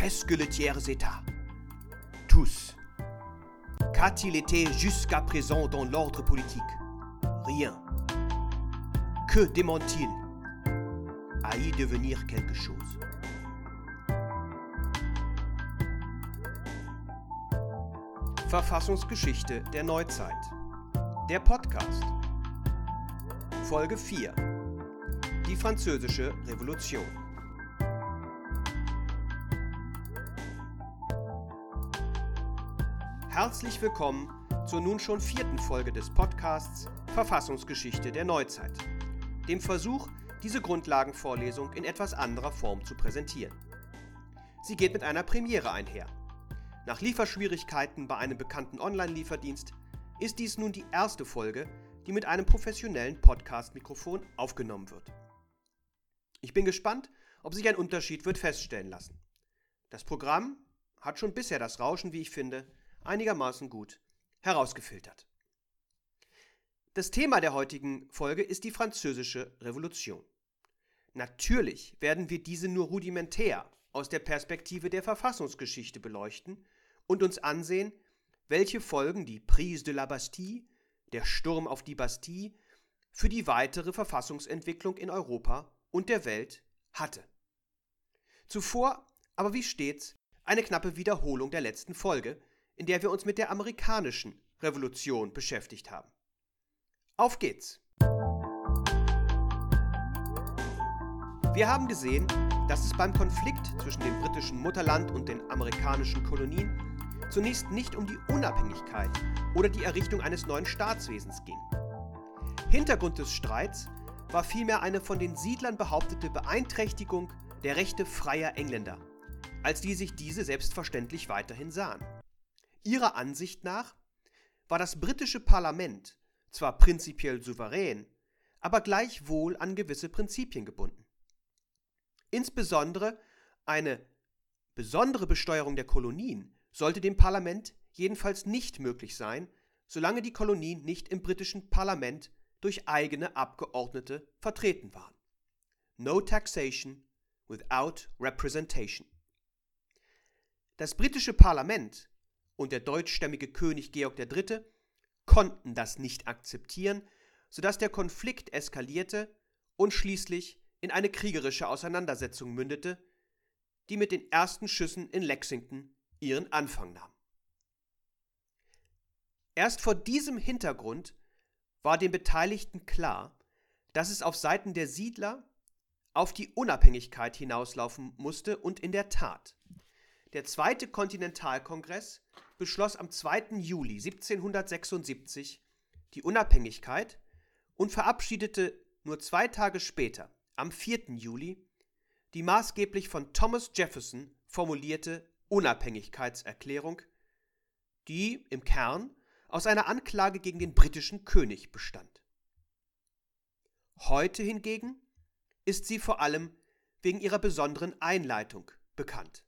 Qu'est-ce que le tiers État Tous. Qu'a-t-il été jusqu'à présent dans l'ordre politique Rien. Que dément-il À y devenir quelque chose. Verfassungsgeschichte der Neuzeit. Der Podcast. Folge 4. Die Französische Revolution. Herzlich willkommen zur nun schon vierten Folge des Podcasts Verfassungsgeschichte der Neuzeit, dem Versuch, diese Grundlagenvorlesung in etwas anderer Form zu präsentieren. Sie geht mit einer Premiere einher. Nach Lieferschwierigkeiten bei einem bekannten Online-Lieferdienst ist dies nun die erste Folge, die mit einem professionellen Podcast-Mikrofon aufgenommen wird. Ich bin gespannt, ob sich ein Unterschied wird feststellen lassen. Das Programm hat schon bisher das Rauschen, wie ich finde, einigermaßen gut herausgefiltert. Das Thema der heutigen Folge ist die Französische Revolution. Natürlich werden wir diese nur rudimentär aus der Perspektive der Verfassungsgeschichte beleuchten und uns ansehen, welche Folgen die Prise de la Bastille, der Sturm auf die Bastille, für die weitere Verfassungsentwicklung in Europa und der Welt hatte. Zuvor aber wie stets eine knappe Wiederholung der letzten Folge, in der wir uns mit der amerikanischen Revolution beschäftigt haben. Auf geht's! Wir haben gesehen, dass es beim Konflikt zwischen dem britischen Mutterland und den amerikanischen Kolonien zunächst nicht um die Unabhängigkeit oder die Errichtung eines neuen Staatswesens ging. Hintergrund des Streits war vielmehr eine von den Siedlern behauptete Beeinträchtigung der Rechte freier Engländer, als die sich diese selbstverständlich weiterhin sahen. Ihrer Ansicht nach war das britische Parlament zwar prinzipiell souverän, aber gleichwohl an gewisse Prinzipien gebunden. Insbesondere eine besondere Besteuerung der Kolonien sollte dem Parlament jedenfalls nicht möglich sein, solange die Kolonien nicht im britischen Parlament durch eigene Abgeordnete vertreten waren. No taxation without representation. Das britische Parlament und der deutschstämmige König Georg III. konnten das nicht akzeptieren, sodass der Konflikt eskalierte und schließlich in eine kriegerische Auseinandersetzung mündete, die mit den ersten Schüssen in Lexington ihren Anfang nahm. Erst vor diesem Hintergrund war den Beteiligten klar, dass es auf Seiten der Siedler auf die Unabhängigkeit hinauslaufen musste und in der Tat. Der Zweite Kontinentalkongress beschloss am 2. Juli 1776 die Unabhängigkeit und verabschiedete nur zwei Tage später, am 4. Juli, die maßgeblich von Thomas Jefferson formulierte Unabhängigkeitserklärung, die im Kern aus einer Anklage gegen den britischen König bestand. Heute hingegen ist sie vor allem wegen ihrer besonderen Einleitung bekannt.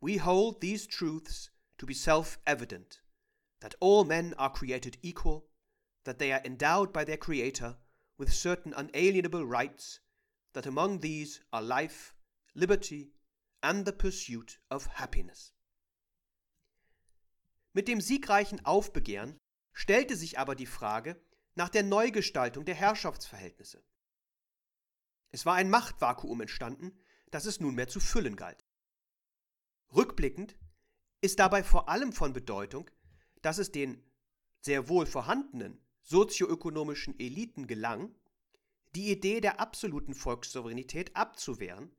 We hold these truths to be self-evident, that all men are created equal, that they are endowed by their Creator with certain unalienable rights, that among these are life, liberty, and the pursuit of happiness. Mit dem siegreichen Aufbegehren stellte sich aber die Frage nach der Neugestaltung der Herrschaftsverhältnisse. Es war ein Machtvakuum entstanden, das es nunmehr zu füllen galt. Rückblickend ist dabei vor allem von Bedeutung, dass es den sehr wohl vorhandenen sozioökonomischen Eliten gelang, die Idee der absoluten Volkssouveränität abzuwehren,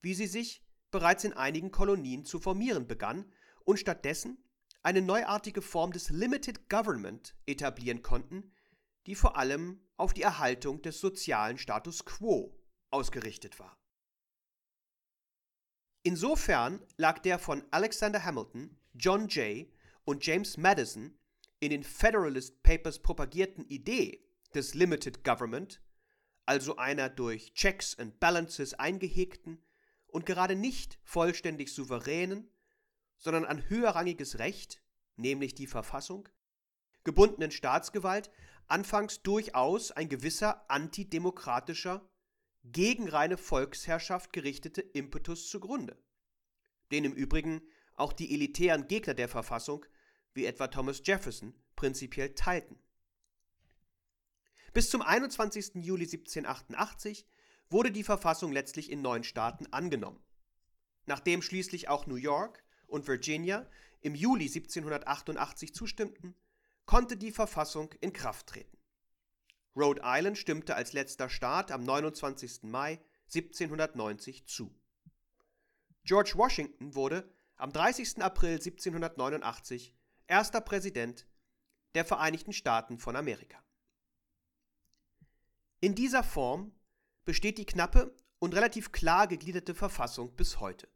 wie sie sich bereits in einigen Kolonien zu formieren begann und stattdessen eine neuartige Form des Limited Government etablieren konnten, die vor allem auf die Erhaltung des sozialen Status quo ausgerichtet war. Insofern lag der von Alexander Hamilton, John Jay und James Madison in den Federalist Papers propagierten Idee des Limited Government, also einer durch Checks and Balances eingehegten und gerade nicht vollständig souveränen, sondern an höherrangiges Recht, nämlich die Verfassung, gebundenen Staatsgewalt anfangs durchaus ein gewisser antidemokratischer, gegen reine Volksherrschaft gerichtete Impetus zugrunde, den im Übrigen auch die elitären Gegner der Verfassung, wie etwa Thomas Jefferson, prinzipiell teilten. Bis zum 21. Juli 1788 wurde die Verfassung letztlich in neun Staaten angenommen. Nachdem schließlich auch New York und Virginia im Juli 1788 zustimmten, konnte die Verfassung in Kraft treten. Rhode Island stimmte als letzter Staat am 29. Mai 1790 zu. George Washington wurde am 30. April 1789 erster Präsident der Vereinigten Staaten von Amerika. In dieser Form besteht die knappe und relativ klar gegliederte Verfassung bis heute.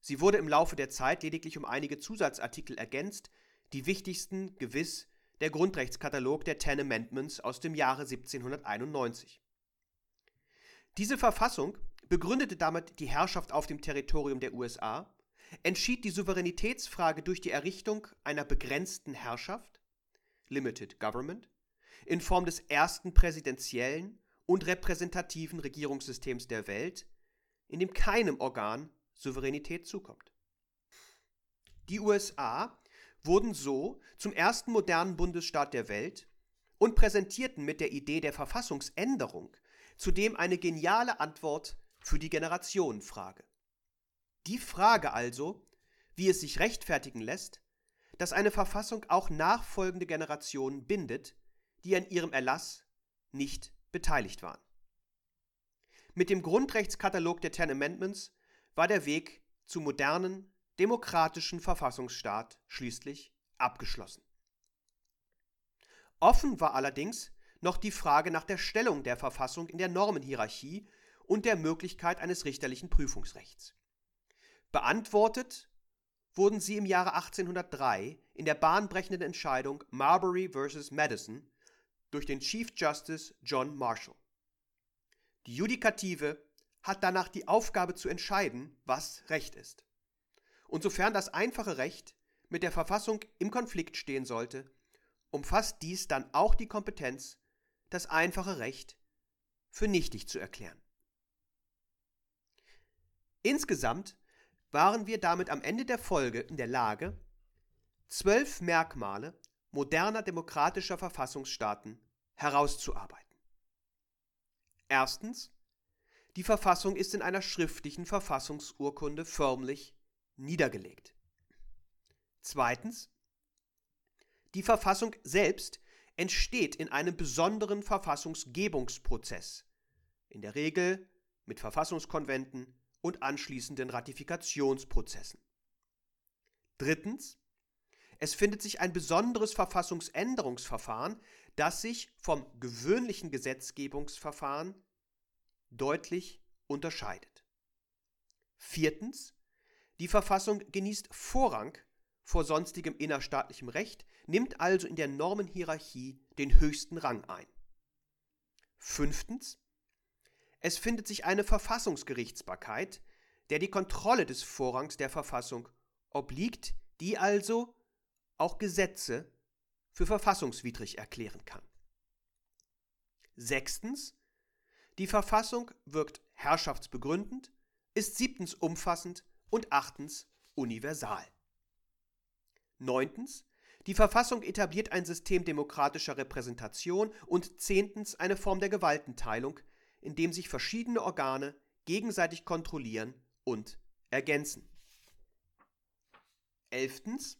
Sie wurde im Laufe der Zeit lediglich um einige Zusatzartikel ergänzt, die wichtigsten gewiss der Grundrechtskatalog der Ten Amendments aus dem Jahre 1791. Diese Verfassung begründete damit die Herrschaft auf dem Territorium der USA, entschied die Souveränitätsfrage durch die Errichtung einer begrenzten Herrschaft, Limited Government, in Form des ersten präsidentiellen und repräsentativen Regierungssystems der Welt, in dem keinem Organ Souveränität zukommt. Die USA wurden so zum ersten modernen Bundesstaat der Welt und präsentierten mit der Idee der Verfassungsänderung zudem eine geniale Antwort für die Generationenfrage. Die Frage also, wie es sich rechtfertigen lässt, dass eine Verfassung auch nachfolgende Generationen bindet, die an ihrem Erlass nicht beteiligt waren. Mit dem Grundrechtskatalog der Ten Amendments war der Weg zum modernen, demokratischen Verfassungsstaat schließlich abgeschlossen. Offen war allerdings noch die Frage nach der Stellung der Verfassung in der Normenhierarchie und der Möglichkeit eines richterlichen Prüfungsrechts. Beantwortet wurden sie im Jahre 1803 in der bahnbrechenden Entscheidung Marbury vs. Madison durch den Chief Justice John Marshall. Die Judikative hat danach die Aufgabe zu entscheiden, was Recht ist. Und sofern das einfache Recht mit der Verfassung im Konflikt stehen sollte, umfasst dies dann auch die Kompetenz, das einfache Recht für nichtig zu erklären. Insgesamt waren wir damit am Ende der Folge in der Lage, zwölf Merkmale moderner demokratischer Verfassungsstaaten herauszuarbeiten. Erstens, die Verfassung ist in einer schriftlichen Verfassungsurkunde förmlich niedergelegt. Zweitens, die Verfassung selbst entsteht in einem besonderen Verfassungsgebungsprozess, in der Regel mit Verfassungskonventen und anschließenden Ratifikationsprozessen. Drittens, es findet sich ein besonderes Verfassungsänderungsverfahren, das sich vom gewöhnlichen Gesetzgebungsverfahren deutlich unterscheidet. Viertens, die Verfassung genießt Vorrang vor sonstigem innerstaatlichem Recht, nimmt also in der Normenhierarchie den höchsten Rang ein. Fünftens, es findet sich eine Verfassungsgerichtsbarkeit, der die Kontrolle des Vorrangs der Verfassung obliegt, die also auch Gesetze für verfassungswidrig erklären kann. Sechstens, die Verfassung wirkt herrschaftsbegründend, ist siebtens umfassend und achtens universal. Neuntens, die Verfassung etabliert ein System demokratischer Repräsentation und zehntens eine Form der Gewaltenteilung, in dem sich verschiedene Organe gegenseitig kontrollieren und ergänzen. Elftens,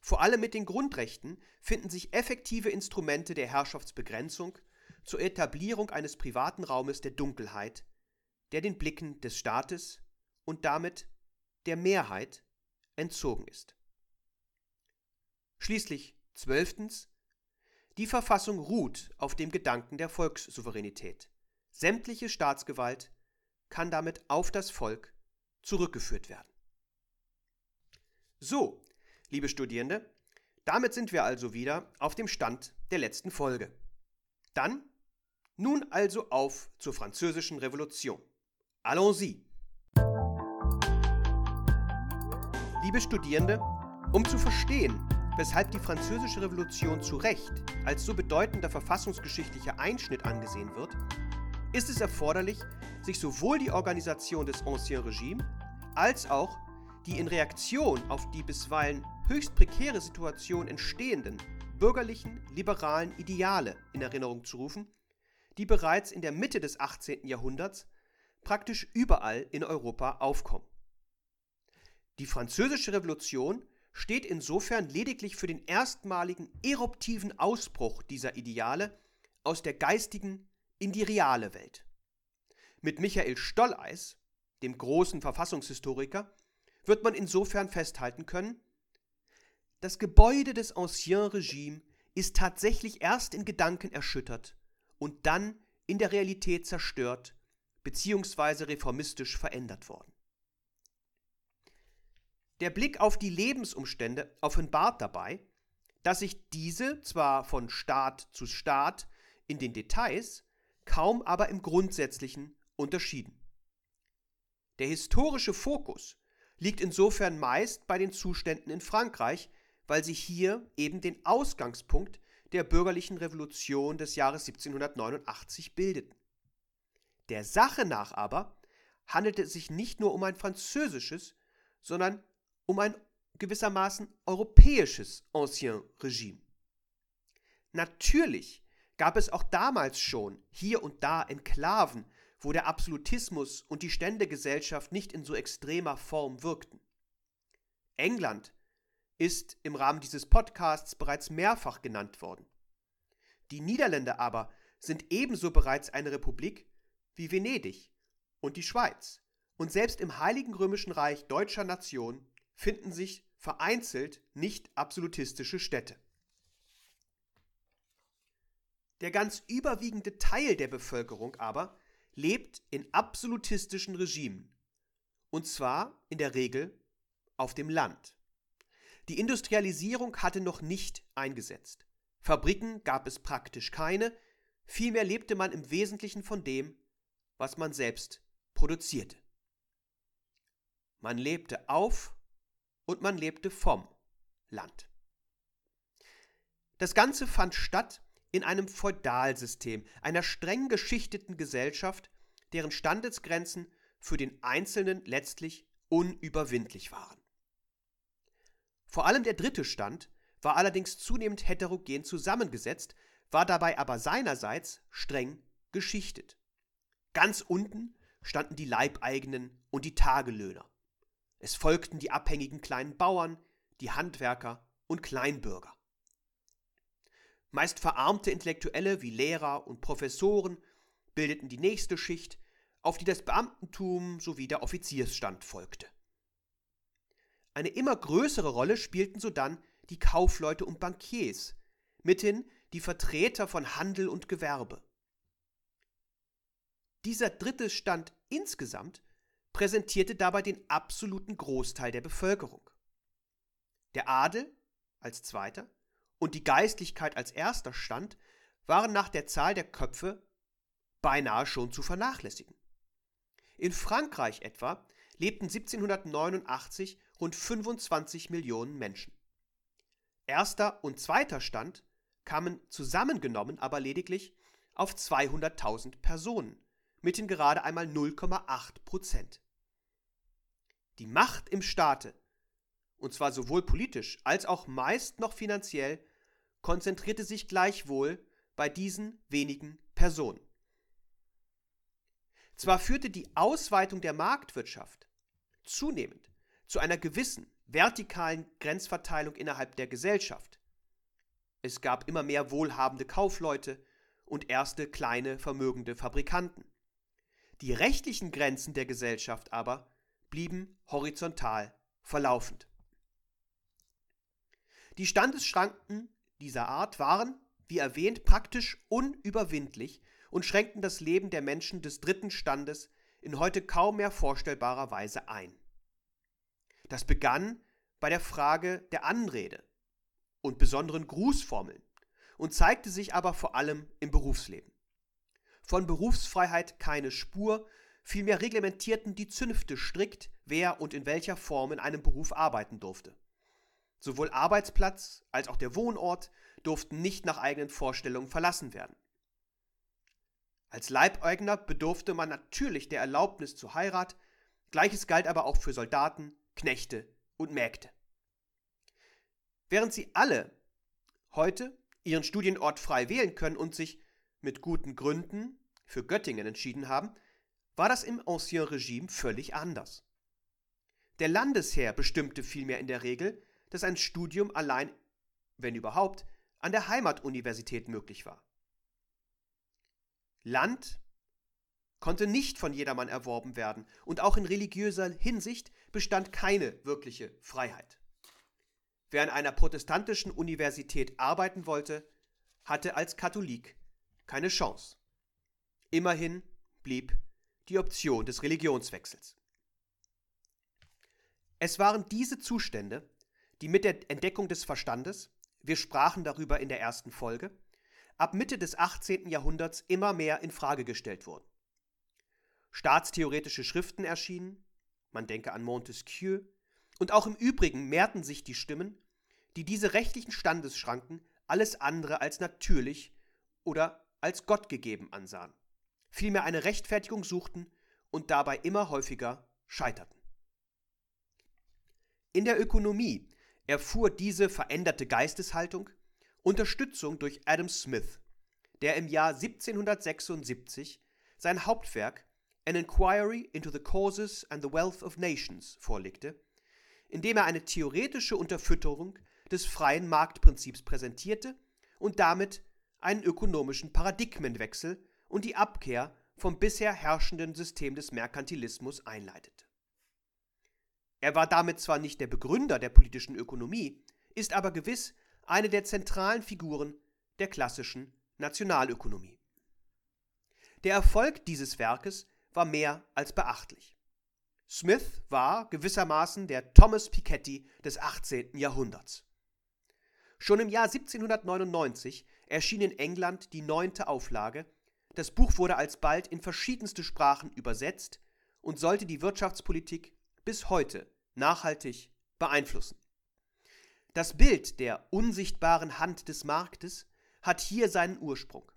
vor allem mit den Grundrechten finden sich effektive Instrumente der Herrschaftsbegrenzung zur Etablierung eines privaten Raumes der Dunkelheit, der den Blicken des Staates und damit der Mehrheit entzogen ist. Schließlich zwölftens die Verfassung ruht auf dem Gedanken der Volkssouveränität. Sämtliche Staatsgewalt kann damit auf das Volk zurückgeführt werden. So, liebe Studierende, damit sind wir also wieder auf dem Stand der letzten Folge. Dann nun also auf zur französischen Revolution. Allons-y! Liebe Studierende, um zu verstehen, weshalb die französische Revolution zu Recht als so bedeutender verfassungsgeschichtlicher Einschnitt angesehen wird, ist es erforderlich, sich sowohl die Organisation des Ancien Regime als auch die in Reaktion auf die bisweilen höchst prekäre Situation entstehenden bürgerlichen, liberalen Ideale in Erinnerung zu rufen, die bereits in der Mitte des 18. Jahrhunderts praktisch überall in Europa aufkommen. Die Französische Revolution steht insofern lediglich für den erstmaligen eruptiven Ausbruch dieser Ideale aus der geistigen in die reale Welt. Mit Michael Stolleis, dem großen Verfassungshistoriker, wird man insofern festhalten können, das Gebäude des Ancien Regime ist tatsächlich erst in Gedanken erschüttert und dann in der Realität zerstört bzw. reformistisch verändert worden. Der Blick auf die Lebensumstände offenbart dabei, dass sich diese zwar von Staat zu Staat in den Details, kaum aber im Grundsätzlichen unterschieden. Der historische Fokus liegt insofern meist bei den Zuständen in Frankreich, weil sich hier eben den Ausgangspunkt der bürgerlichen Revolution des Jahres 1789 bildeten. Der Sache nach aber handelte es sich nicht nur um ein französisches, sondern um ein gewissermaßen europäisches Ancien Regime. Natürlich gab es auch damals schon hier und da Enklaven, wo der Absolutismus und die Ständegesellschaft nicht in so extremer Form wirkten. England ist im Rahmen dieses Podcasts bereits mehrfach genannt worden. Die Niederländer aber sind ebenso bereits eine Republik wie Venedig und die Schweiz. Und selbst im Heiligen Römischen Reich deutscher Nation finden sich vereinzelt nicht absolutistische Städte. Der ganz überwiegende Teil der Bevölkerung aber lebt in absolutistischen Regimen. Und zwar in der Regel auf dem Land. Die Industrialisierung hatte noch nicht eingesetzt. Fabriken gab es praktisch keine, vielmehr lebte man im Wesentlichen von dem, was man selbst produzierte. Man lebte auf und man lebte vom Land. Das Ganze fand statt in einem Feudalsystem, einer streng geschichteten Gesellschaft, deren Standesgrenzen für den Einzelnen letztlich unüberwindlich waren. Vor allem der dritte Stand war allerdings zunehmend heterogen zusammengesetzt, war dabei aber seinerseits streng geschichtet. Ganz unten standen die Leibeigenen und die Tagelöhner. Es folgten die abhängigen kleinen Bauern, die Handwerker und Kleinbürger. Meist verarmte Intellektuelle wie Lehrer und Professoren bildeten die nächste Schicht, auf die das Beamtentum sowie der Offiziersstand folgte. Eine immer größere Rolle spielten sodann die Kaufleute und Bankiers, mithin die Vertreter von Handel und Gewerbe. Dieser dritte Stand insgesamt präsentierte dabei den absoluten Großteil der Bevölkerung. Der Adel als zweiter und die Geistlichkeit als erster Stand waren nach der Zahl der Köpfe beinahe schon zu vernachlässigen. In Frankreich etwa lebten 1789 rund 25 Millionen Menschen. Erster und zweiter Stand kamen zusammengenommen aber lediglich auf 200.000 Personen, mithin gerade einmal 0,8 Prozent. Die Macht im Staate, und zwar sowohl politisch als auch meist noch finanziell, konzentrierte sich gleichwohl bei diesen wenigen Personen. Zwar führte die Ausweitung der Marktwirtschaft zunehmend zu einer gewissen vertikalen Grenzverteilung innerhalb der Gesellschaft. Es gab immer mehr wohlhabende Kaufleute und erste kleine vermögende Fabrikanten. Die rechtlichen Grenzen der Gesellschaft aber blieben horizontal verlaufend. Die Standesschranken dieser Art waren, wie erwähnt, praktisch unüberwindlich und schränkten das Leben der Menschen des dritten Standes in heute kaum mehr vorstellbarer Weise ein. Das begann bei der Frage der Anrede und besonderen Grußformeln und zeigte sich aber vor allem im Berufsleben. Von Berufsfreiheit keine Spur, vielmehr reglementierten die Zünfte strikt, wer und in welcher Form in einem Beruf arbeiten durfte. Sowohl Arbeitsplatz als auch der Wohnort durften nicht nach eigenen Vorstellungen verlassen werden. Als Leibeigner bedurfte man natürlich der Erlaubnis zur Heirat, gleiches galt aber auch für Soldaten, Knechte und Mägde. Während sie alle heute ihren Studienort frei wählen können und sich mit guten Gründen für Göttingen entschieden haben, war das im Ancien Regime völlig anders. Der Landesherr bestimmte vielmehr in der Regel, dass ein Studium allein, wenn überhaupt, an der Heimatuniversität möglich war. Land konnte nicht von jedermann erworben werden und auch in religiöser Hinsicht bestand keine wirkliche Freiheit. Wer an einer protestantischen Universität arbeiten wollte, hatte als Katholik keine Chance. Immerhin blieb die Option des Religionswechsels. Es waren diese Zustände, die mit der Entdeckung des Verstandes, wir sprachen darüber in der ersten Folge, ab Mitte des 18. Jahrhunderts immer mehr in Frage gestellt wurden. Staatstheoretische Schriften erschienen, man denke an Montesquieu, und auch im Übrigen mehrten sich die Stimmen, die diese rechtlichen Standesschranken alles andere als natürlich oder als Gott gegeben ansahen, vielmehr eine Rechtfertigung suchten und dabei immer häufiger scheiterten. In der Ökonomie erfuhr diese veränderte Geisteshaltung Unterstützung durch Adam Smith, der im Jahr 1776 sein Hauptwerk An Inquiry into the Causes and the Wealth of Nations vorlegte, in dem er eine theoretische Unterfütterung des freien Marktprinzips präsentierte und damit einen ökonomischen Paradigmenwechsel und die Abkehr vom bisher herrschenden System des Merkantilismus einleitete. Er war damit zwar nicht der Begründer der politischen Ökonomie, ist aber gewiss eine der zentralen Figuren der klassischen Nationalökonomie. Der Erfolg dieses Werkes war mehr als beachtlich. Smith war gewissermaßen der Thomas Piketty des 18. Jahrhunderts. Schon im Jahr 1799 erschien in England die neunte Auflage, das Buch wurde alsbald in verschiedenste Sprachen übersetzt und sollte die Wirtschaftspolitik bis heute nachhaltig beeinflussen. Das Bild der unsichtbaren Hand des Marktes hat hier seinen Ursprung.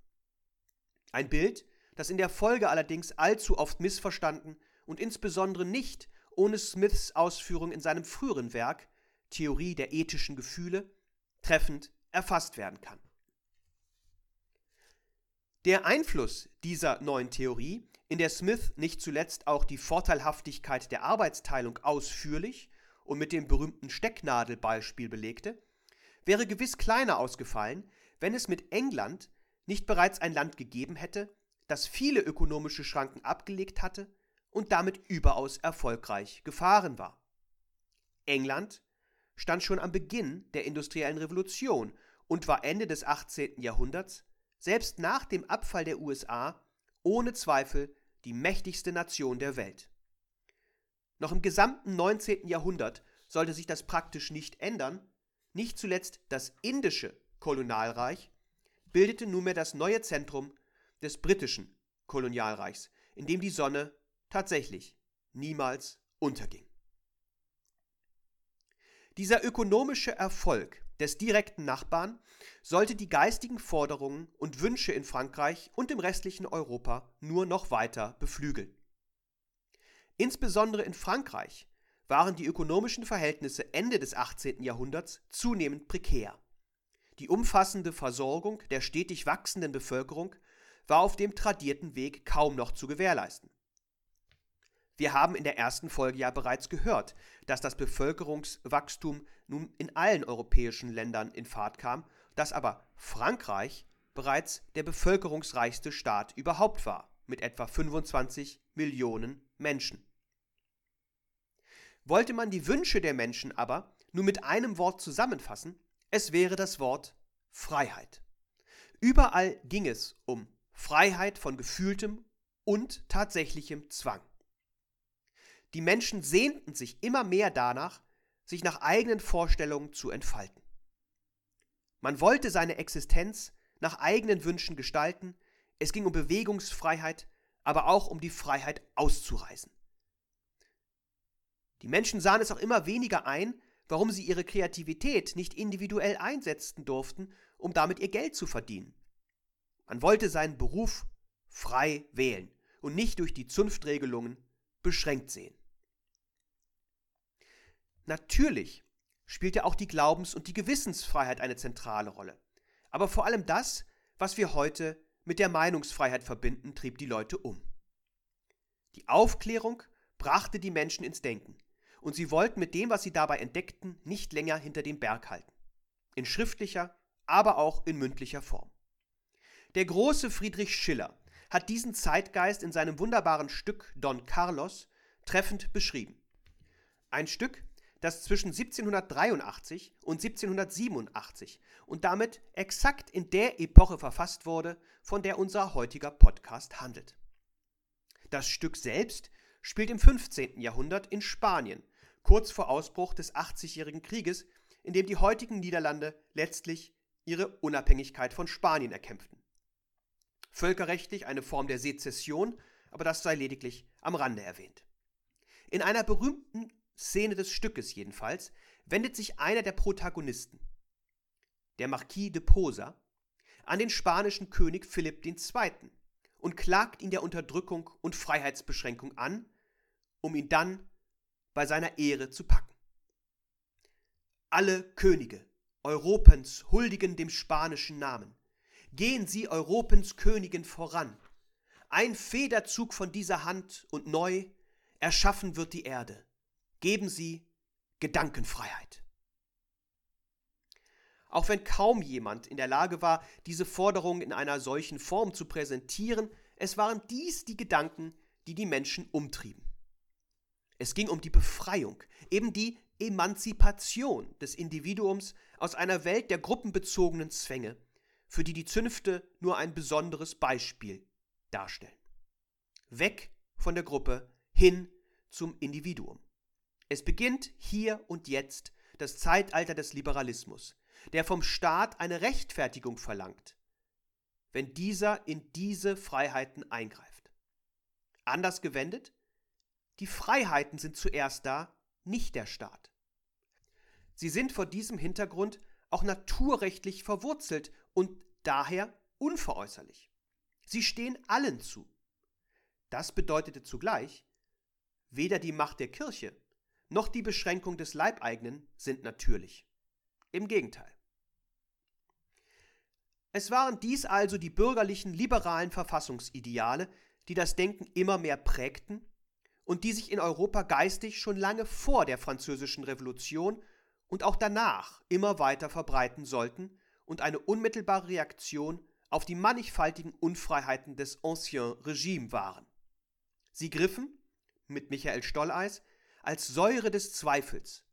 Ein Bild, das in der Folge allerdings allzu oft missverstanden und insbesondere nicht ohne Smiths Ausführung in seinem früheren Werk Theorie der ethischen Gefühle treffend erfasst werden kann. Der Einfluss dieser neuen Theorie in der Smith nicht zuletzt auch die Vorteilhaftigkeit der Arbeitsteilung ausführlich und mit dem berühmten Stecknadelbeispiel belegte, wäre gewiss kleiner ausgefallen, wenn es mit England nicht bereits ein Land gegeben hätte, das viele ökonomische Schranken abgelegt hatte und damit überaus erfolgreich gefahren war. England stand schon am Beginn der industriellen Revolution und war Ende des 18. Jahrhunderts, selbst nach dem Abfall der USA, ohne Zweifel die mächtigste Nation der Welt. Noch im gesamten 19. Jahrhundert sollte sich das praktisch nicht ändern, nicht zuletzt das indische Kolonialreich bildete nunmehr das neue Zentrum des britischen Kolonialreichs, in dem die Sonne tatsächlich niemals unterging. Dieser ökonomische Erfolg des direkten Nachbarn sollte die geistigen Forderungen und Wünsche in Frankreich und im restlichen Europa nur noch weiter beflügeln. Insbesondere in Frankreich waren die ökonomischen Verhältnisse Ende des 18. Jahrhunderts zunehmend prekär. Die umfassende Versorgung der stetig wachsenden Bevölkerung war auf dem tradierten Weg kaum noch zu gewährleisten. Wir haben in der ersten Folge ja bereits gehört, dass das Bevölkerungswachstum nun in allen europäischen Ländern in Fahrt kam, dass aber Frankreich bereits der bevölkerungsreichste Staat überhaupt war, mit etwa 25 Millionen Menschen. Wollte man die Wünsche der Menschen aber nur mit einem Wort zusammenfassen, es wäre das Wort Freiheit. Überall ging es um Freiheit von gefühltem und tatsächlichem Zwang. Die Menschen sehnten sich immer mehr danach, sich nach eigenen Vorstellungen zu entfalten. Man wollte seine Existenz nach eigenen Wünschen gestalten, es ging um Bewegungsfreiheit, aber auch um die Freiheit auszureisen. Die Menschen sahen es auch immer weniger ein, warum sie ihre Kreativität nicht individuell einsetzen durften, um damit ihr Geld zu verdienen. Man wollte seinen Beruf frei wählen und nicht durch die Zunftregelungen beschränkt sehen. Natürlich spielt ja auch die Glaubens- und die Gewissensfreiheit eine zentrale Rolle. Aber vor allem das, was wir heute mit der Meinungsfreiheit verbinden, trieb die Leute um. Die Aufklärung brachte die Menschen ins Denken, und sie wollten mit dem, was sie dabei entdeckten, nicht länger hinter den Berg halten. In schriftlicher, aber auch in mündlicher Form. Der große Friedrich Schiller hat diesen Zeitgeist in seinem wunderbaren Stück Don Carlos treffend beschrieben. Ein Stück, das zwischen 1783 und 1787 und damit exakt in der Epoche verfasst wurde, von der unser heutiger Podcast handelt. Das Stück selbst spielt im 15. Jahrhundert in Spanien, kurz vor Ausbruch des 80-jährigen Krieges, in dem die heutigen Niederlande letztlich ihre Unabhängigkeit von Spanien erkämpften. Völkerrechtlich eine Form der Sezession, aber das sei lediglich am Rande erwähnt. In einer berühmten Szene des Stückes jedenfalls wendet sich einer der Protagonisten, der Marquis de Posa, an den spanischen König Philipp II. und klagt ihn der Unterdrückung und Freiheitsbeschränkung an, um ihn dann bei seiner Ehre zu packen. Alle Könige Europens huldigen dem spanischen Namen. Gehen Sie Europens Königin voran. Ein Federzug von dieser Hand und neu erschaffen wird die Erde. Geben Sie Gedankenfreiheit. Auch wenn kaum jemand in der Lage war, diese Forderung in einer solchen Form zu präsentieren, es waren dies die Gedanken, die die Menschen umtrieben. Es ging um die Befreiung, eben die Emanzipation des Individuums aus einer Welt der gruppenbezogenen Zwänge, für die die Zünfte nur ein besonderes Beispiel darstellen. Weg von der Gruppe hin zum Individuum. Es beginnt hier und jetzt das Zeitalter des Liberalismus, der vom Staat eine Rechtfertigung verlangt, wenn dieser in diese Freiheiten eingreift. Anders gewendet, die Freiheiten sind zuerst da, nicht der Staat. Sie sind vor diesem Hintergrund auch naturrechtlich verwurzelt und daher unveräußerlich. Sie stehen allen zu. Das bedeutete zugleich, weder die Macht der Kirche noch die Beschränkung des Leibeigenen sind natürlich. Im Gegenteil. Es waren dies also die bürgerlichen liberalen Verfassungsideale, die das Denken immer mehr prägten und die sich in Europa geistig schon lange vor der Französischen Revolution und auch danach immer weiter verbreiten sollten und eine unmittelbare Reaktion auf die mannigfaltigen Unfreiheiten des Ancien Regime waren. Sie griffen, mit Michael Stolleis, als Säure des Zweifels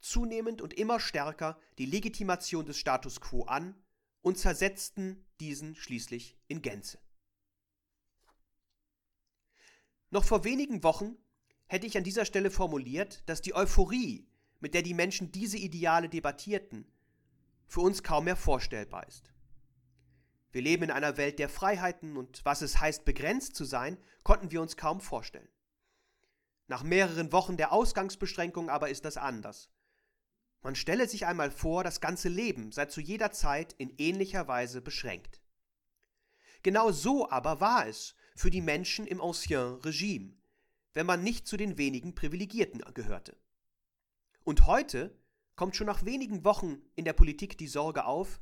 zunehmend und immer stärker die Legitimation des Status quo an und zersetzten diesen schließlich in Gänze. Noch vor wenigen Wochen hätte ich an dieser Stelle formuliert, dass die Euphorie, mit der die Menschen diese Ideale debattierten, für uns kaum mehr vorstellbar ist. Wir leben in einer Welt der Freiheiten und was es heißt, begrenzt zu sein, konnten wir uns kaum vorstellen. Nach mehreren Wochen der Ausgangsbeschränkung aber ist das anders. Man stelle sich einmal vor, das ganze Leben sei zu jeder Zeit in ähnlicher Weise beschränkt. Genau so aber war es für die Menschen im Ancien Regime, wenn man nicht zu den wenigen Privilegierten gehörte. Und heute kommt schon nach wenigen Wochen in der Politik die Sorge auf,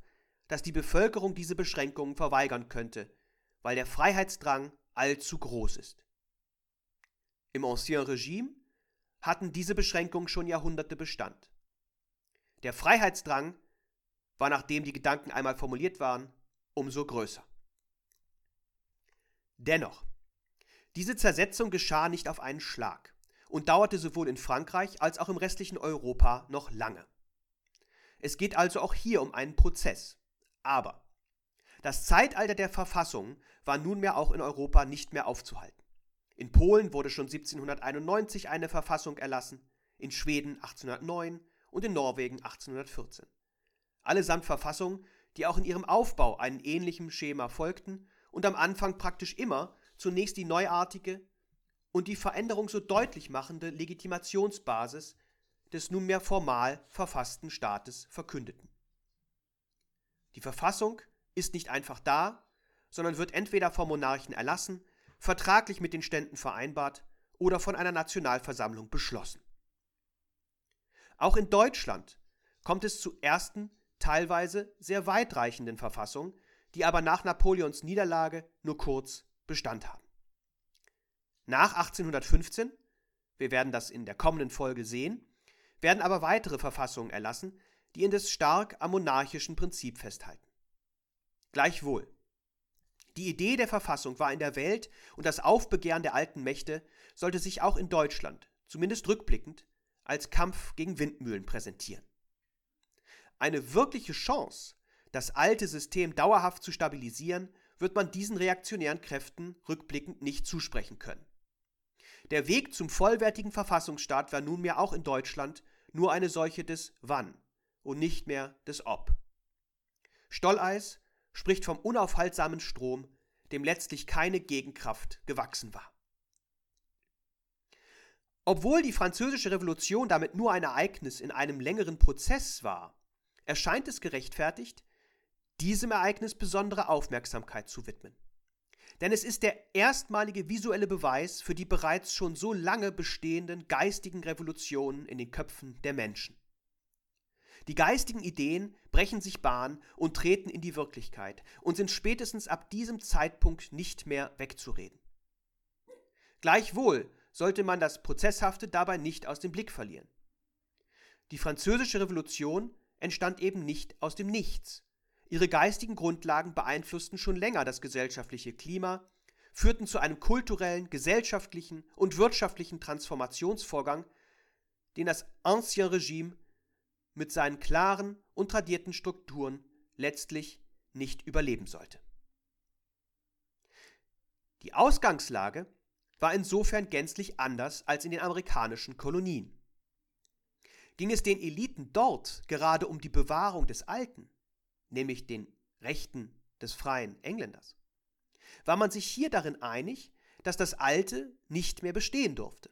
dass die Bevölkerung diese Beschränkungen verweigern könnte, weil der Freiheitsdrang allzu groß ist. Im Ancien Regime hatten diese Beschränkungen schon Jahrhunderte Bestand. Der Freiheitsdrang war, nachdem die Gedanken einmal formuliert waren, umso größer. Dennoch, diese Zersetzung geschah nicht auf einen Schlag und dauerte sowohl in Frankreich als auch im restlichen Europa noch lange. Es geht also auch hier um einen Prozess. Aber das Zeitalter der Verfassung war nunmehr auch in Europa nicht mehr aufzuhalten. In Polen wurde schon 1791 eine Verfassung erlassen, in Schweden 1809 und in Norwegen 1814. Allesamt Verfassungen, die auch in ihrem Aufbau einem ähnlichen Schema folgten und am Anfang praktisch immer zunächst die neuartige und die Veränderung so deutlich machende Legitimationsbasis des nunmehr formal verfassten Staates verkündeten. Die Verfassung ist nicht einfach da, sondern wird entweder vom Monarchen erlassen, vertraglich mit den Ständen vereinbart oder von einer Nationalversammlung beschlossen. Auch in Deutschland kommt es zu ersten, teilweise sehr weitreichenden Verfassungen, die aber nach Napoleons Niederlage nur kurz Bestand haben. Nach 1815, wir werden das in der kommenden Folge sehen, werden aber weitere Verfassungen erlassen, die indes stark am monarchischen Prinzip festhalten. Gleichwohl, die Idee der Verfassung war in der Welt und das Aufbegehren der alten Mächte sollte sich auch in Deutschland, zumindest rückblickend, als Kampf gegen Windmühlen präsentieren. Eine wirkliche Chance, das alte System dauerhaft zu stabilisieren, wird man diesen reaktionären Kräften rückblickend nicht zusprechen können. Der Weg zum vollwertigen Verfassungsstaat war nunmehr auch in Deutschland nur eine solche des Wann und nicht mehr des Ob. Stolleis spricht vom unaufhaltsamen Strom, dem letztlich keine Gegenkraft gewachsen war. Obwohl die Französische Revolution damit nur ein Ereignis in einem längeren Prozess war, erscheint es gerechtfertigt, diesem Ereignis besondere Aufmerksamkeit zu widmen. Denn es ist der erstmalige visuelle Beweis für die bereits schon so lange bestehenden geistigen Revolutionen in den Köpfen der Menschen. Die geistigen Ideen brechen sich Bahn und treten in die Wirklichkeit und sind spätestens ab diesem Zeitpunkt nicht mehr wegzureden. Gleichwohl sollte man das Prozesshafte dabei nicht aus dem Blick verlieren. Die französische Revolution entstand eben nicht aus dem Nichts. Ihre geistigen Grundlagen beeinflussten schon länger das gesellschaftliche Klima, führten zu einem kulturellen, gesellschaftlichen und wirtschaftlichen Transformationsvorgang, den das Ancien Regime mit seinen klaren und tradierten Strukturen letztlich nicht überleben sollte. Die Ausgangslage war insofern gänzlich anders als in den amerikanischen Kolonien. Ging es den Eliten dort gerade um die Bewahrung des Alten, nämlich den Rechten des freien Engländers, war man sich hier darin einig, dass das Alte nicht mehr bestehen durfte.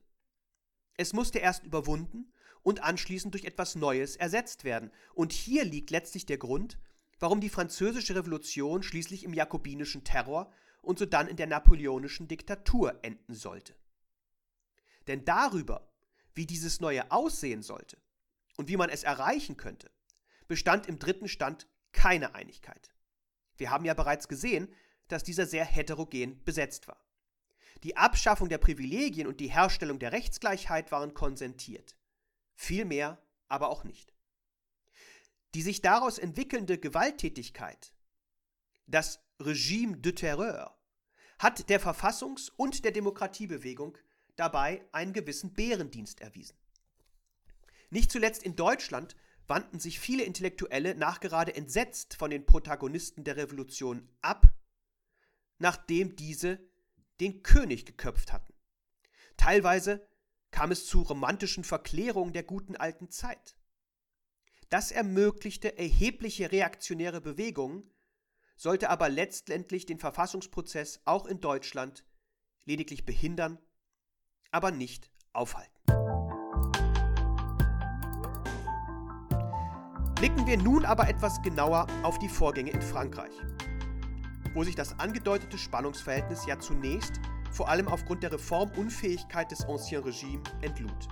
Es musste erst überwunden und anschließend durch etwas Neues ersetzt werden. Und hier liegt letztlich der Grund, warum die französische Revolution schließlich im jakobinischen Terror und sodann in der napoleonischen Diktatur enden sollte. Denn darüber, wie dieses Neue aussehen sollte und wie man es erreichen könnte, bestand im dritten Stand keine Einigkeit. Wir haben ja bereits gesehen, dass dieser sehr heterogen besetzt war. Die Abschaffung der Privilegien und die Herstellung der Rechtsgleichheit waren konsentiert viel mehr aber auch nicht. Die sich daraus entwickelnde Gewalttätigkeit, das Regime de Terreur, hat der Verfassungs- und der Demokratiebewegung dabei einen gewissen Bärendienst erwiesen. Nicht zuletzt in Deutschland wandten sich viele Intellektuelle nachgerade entsetzt von den Protagonisten der Revolution ab, nachdem diese den König geköpft hatten. Teilweise kam es zu romantischen Verklärungen der guten alten Zeit. Das ermöglichte erhebliche reaktionäre Bewegungen, sollte aber letztendlich den Verfassungsprozess auch in Deutschland lediglich behindern, aber nicht aufhalten. Blicken wir nun aber etwas genauer auf die Vorgänge in Frankreich, wo sich das angedeutete Spannungsverhältnis ja zunächst vor allem aufgrund der Reformunfähigkeit des Ancien Regime entlud.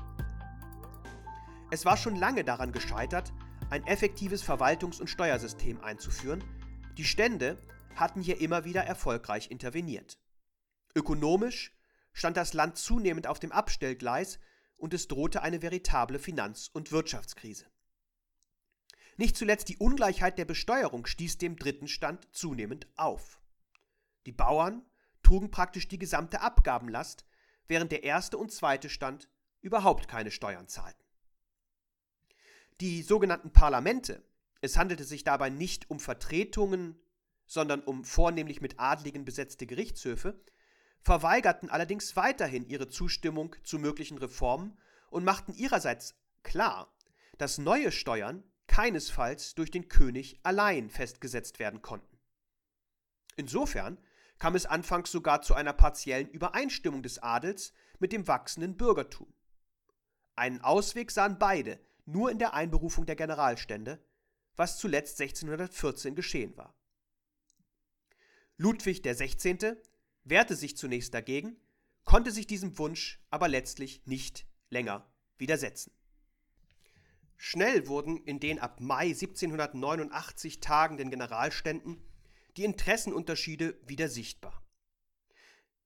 Es war schon lange daran gescheitert, ein effektives Verwaltungs- und Steuersystem einzuführen. Die Stände hatten hier immer wieder erfolgreich interveniert. Ökonomisch stand das Land zunehmend auf dem Abstellgleis und es drohte eine veritable Finanz- und Wirtschaftskrise. Nicht zuletzt die Ungleichheit der Besteuerung stieß dem dritten Stand zunehmend auf. Die Bauern trugen praktisch die gesamte Abgabenlast, während der erste und zweite Stand überhaupt keine Steuern zahlten. Die sogenannten Parlamente, es handelte sich dabei nicht um Vertretungen, sondern um vornehmlich mit Adligen besetzte Gerichtshöfe, verweigerten allerdings weiterhin ihre Zustimmung zu möglichen Reformen und machten ihrerseits klar, dass neue Steuern keinesfalls durch den König allein festgesetzt werden konnten. Insofern kam es anfangs sogar zu einer partiellen Übereinstimmung des Adels mit dem wachsenden Bürgertum. Einen Ausweg sahen beide nur in der Einberufung der Generalstände, was zuletzt 1614 geschehen war. Ludwig XVI. wehrte sich zunächst dagegen, konnte sich diesem Wunsch aber letztlich nicht länger widersetzen. Schnell wurden in den ab Mai 1789 tagenden Generalständen die Interessenunterschiede wieder sichtbar.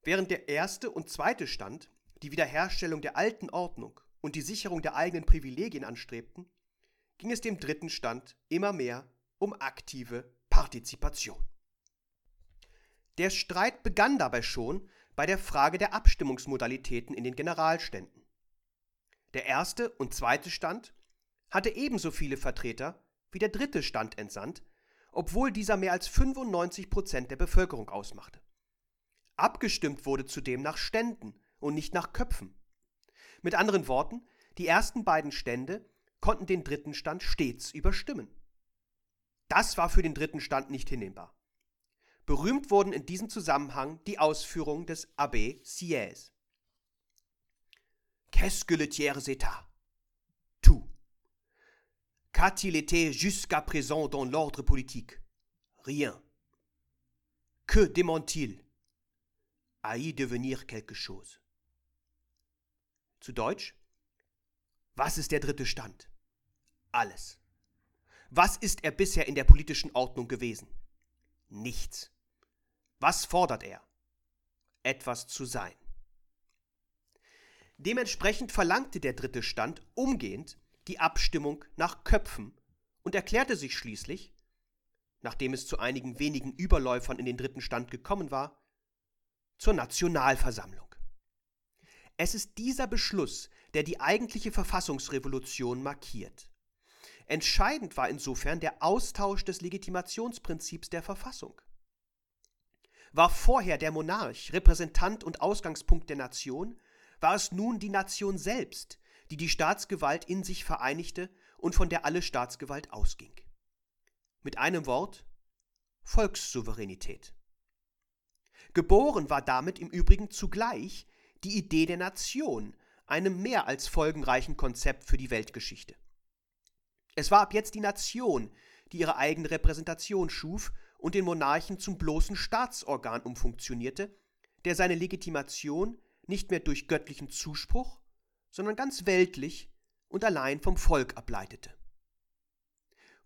Während der erste und zweite Stand die Wiederherstellung der alten Ordnung und die Sicherung der eigenen Privilegien anstrebten, ging es dem dritten Stand immer mehr um aktive Partizipation. Der Streit begann dabei schon bei der Frage der Abstimmungsmodalitäten in den Generalständen. Der erste und zweite Stand hatte ebenso viele Vertreter wie der dritte Stand entsandt, obwohl dieser mehr als 95 Prozent der Bevölkerung ausmachte. Abgestimmt wurde zudem nach Ständen und nicht nach Köpfen. Mit anderen Worten, die ersten beiden Stände konnten den dritten Stand stets überstimmen. Das war für den dritten Stand nicht hinnehmbar. Berühmt wurden in diesem Zusammenhang die Ausführungen des Abbé Sieyès. Qu'est-ce que le tiers état? Qu'a-t-il été jusqu'à présent dans l'ordre politique Rien. Que demande-t-il À y devenir quelque chose. Zu Deutsch? Was ist der dritte Stand? Alles. Was ist er bisher in der politischen Ordnung gewesen? Nichts. Was fordert er? Etwas zu sein. Dementsprechend verlangte der dritte Stand umgehend die Abstimmung nach Köpfen und erklärte sich schließlich, nachdem es zu einigen wenigen Überläufern in den dritten Stand gekommen war, zur Nationalversammlung. Es ist dieser Beschluss, der die eigentliche Verfassungsrevolution markiert. Entscheidend war insofern der Austausch des Legitimationsprinzips der Verfassung. War vorher der Monarch Repräsentant und Ausgangspunkt der Nation, war es nun die Nation selbst, die die Staatsgewalt in sich vereinigte und von der alle Staatsgewalt ausging. Mit einem Wort Volkssouveränität. Geboren war damit im Übrigen zugleich die Idee der Nation, einem mehr als folgenreichen Konzept für die Weltgeschichte. Es war ab jetzt die Nation, die ihre eigene Repräsentation schuf und den Monarchen zum bloßen Staatsorgan umfunktionierte, der seine Legitimation nicht mehr durch göttlichen Zuspruch, sondern ganz weltlich und allein vom Volk ableitete.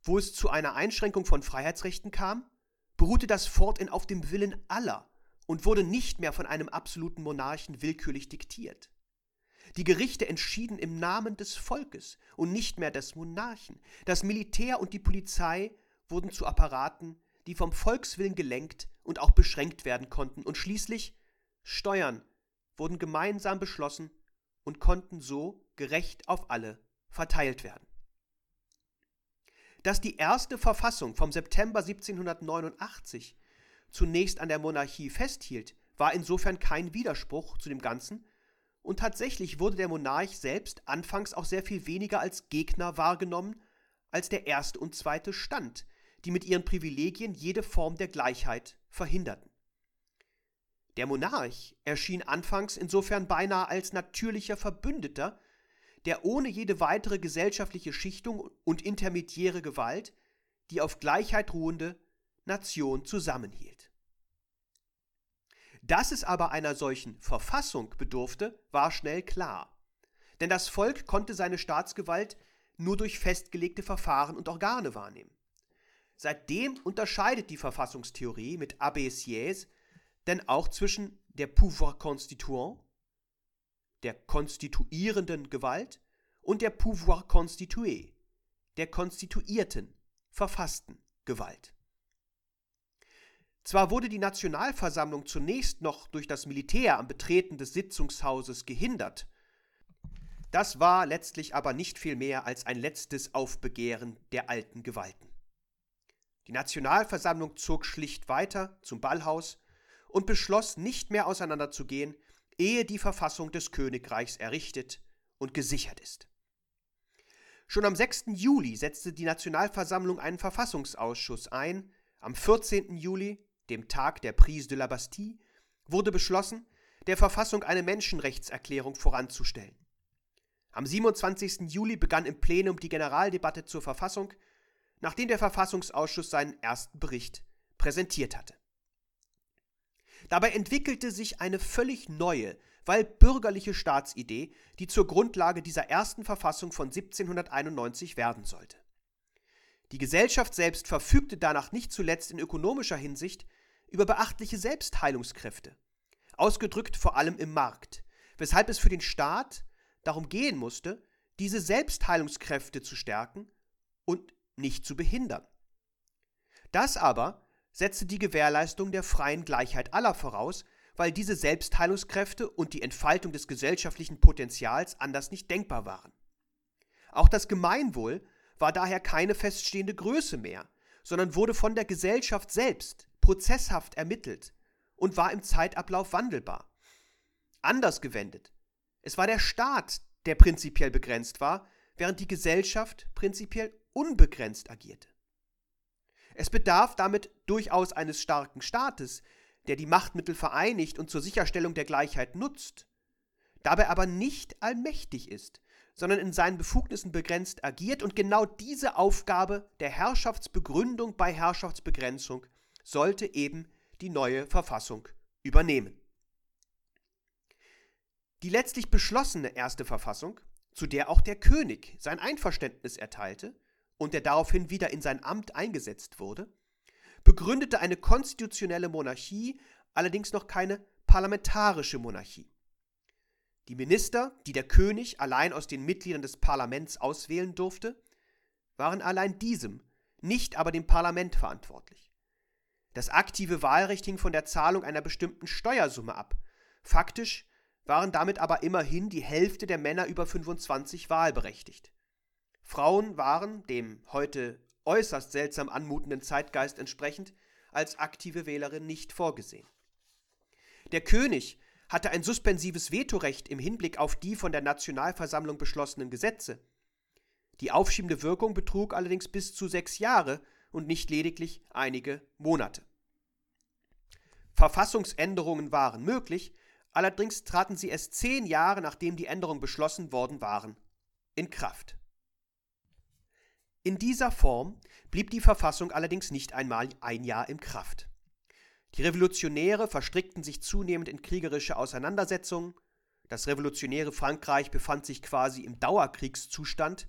Wo es zu einer Einschränkung von Freiheitsrechten kam, beruhte das forthin auf dem Willen aller und wurde nicht mehr von einem absoluten Monarchen willkürlich diktiert. Die Gerichte entschieden im Namen des Volkes und nicht mehr des Monarchen. Das Militär und die Polizei wurden zu Apparaten, die vom Volkswillen gelenkt und auch beschränkt werden konnten. Und schließlich Steuern wurden gemeinsam beschlossen und konnten so gerecht auf alle verteilt werden. Dass die erste Verfassung vom September 1789 zunächst an der Monarchie festhielt, war insofern kein Widerspruch zu dem Ganzen, und tatsächlich wurde der Monarch selbst anfangs auch sehr viel weniger als Gegner wahrgenommen als der erste und zweite Stand, die mit ihren Privilegien jede Form der Gleichheit verhinderten. Der Monarch erschien anfangs insofern beinahe als natürlicher Verbündeter, der ohne jede weitere gesellschaftliche Schichtung und intermediäre Gewalt die auf Gleichheit ruhende Nation zusammenhielt. Dass es aber einer solchen Verfassung bedurfte, war schnell klar. Denn das Volk konnte seine Staatsgewalt nur durch festgelegte Verfahren und Organe wahrnehmen. Seitdem unterscheidet die Verfassungstheorie mit Abbé Sieyès denn auch zwischen der Pouvoir constituant, der konstituierenden Gewalt, und der Pouvoir constitué, der konstituierten, verfassten Gewalt. Zwar wurde die Nationalversammlung zunächst noch durch das Militär am Betreten des Sitzungshauses gehindert, das war letztlich aber nicht viel mehr als ein letztes Aufbegehren der alten Gewalten. Die Nationalversammlung zog schlicht weiter zum Ballhaus und beschloss, nicht mehr auseinanderzugehen, ehe die Verfassung des Königreichs errichtet und gesichert ist. Schon am 6. Juli setzte die Nationalversammlung einen Verfassungsausschuss ein. Am 14. Juli, dem Tag der Prise de la Bastille, wurde beschlossen, der Verfassung eine Menschenrechtserklärung voranzustellen. Am 27. Juli begann im Plenum die Generaldebatte zur Verfassung, nachdem der Verfassungsausschuss seinen ersten Bericht präsentiert hatte. Dabei entwickelte sich eine völlig neue, weil bürgerliche Staatsidee, die zur Grundlage dieser ersten Verfassung von 1791 werden sollte. Die Gesellschaft selbst verfügte danach nicht zuletzt in ökonomischer Hinsicht über beachtliche Selbstheilungskräfte, ausgedrückt vor allem im Markt, weshalb es für den Staat darum gehen musste, diese Selbstheilungskräfte zu stärken und nicht zu behindern. Das aber setzte die Gewährleistung der freien Gleichheit aller voraus, weil diese Selbstheilungskräfte und die Entfaltung des gesellschaftlichen Potenzials anders nicht denkbar waren. Auch das Gemeinwohl war daher keine feststehende Größe mehr, sondern wurde von der Gesellschaft selbst prozesshaft ermittelt und war im Zeitablauf wandelbar. Anders gewendet, es war der Staat, der prinzipiell begrenzt war, während die Gesellschaft prinzipiell unbegrenzt agierte. Es bedarf damit durchaus eines starken Staates, der die Machtmittel vereinigt und zur Sicherstellung der Gleichheit nutzt, dabei aber nicht allmächtig ist, sondern in seinen Befugnissen begrenzt agiert und genau diese Aufgabe der Herrschaftsbegründung bei Herrschaftsbegrenzung sollte eben die neue Verfassung übernehmen. Die letztlich beschlossene erste Verfassung, zu der auch der König sein Einverständnis erteilte und der daraufhin wieder in sein Amt eingesetzt wurde, begründete eine konstitutionelle Monarchie, allerdings noch keine parlamentarische Monarchie. Die Minister, die der König allein aus den Mitgliedern des Parlaments auswählen durfte, waren allein diesem, nicht aber dem Parlament verantwortlich. Das aktive Wahlrecht hing von der Zahlung einer bestimmten Steuersumme ab. Faktisch waren damit aber immerhin die Hälfte der Männer über 25 wahlberechtigt. Frauen waren, dem heute äußerst seltsam anmutenden Zeitgeist entsprechend, als aktive Wählerin nicht vorgesehen. Der König hatte ein suspensives Vetorecht im Hinblick auf die von der Nationalversammlung beschlossenen Gesetze. Die aufschiebende Wirkung betrug allerdings bis zu sechs Jahre und nicht lediglich einige Monate. Verfassungsänderungen waren möglich, allerdings traten sie erst zehn Jahre nachdem die Änderungen beschlossen worden waren in Kraft. In dieser Form blieb die Verfassung allerdings nicht einmal ein Jahr in Kraft. Die Revolutionäre verstrickten sich zunehmend in kriegerische Auseinandersetzungen, das revolutionäre Frankreich befand sich quasi im Dauerkriegszustand,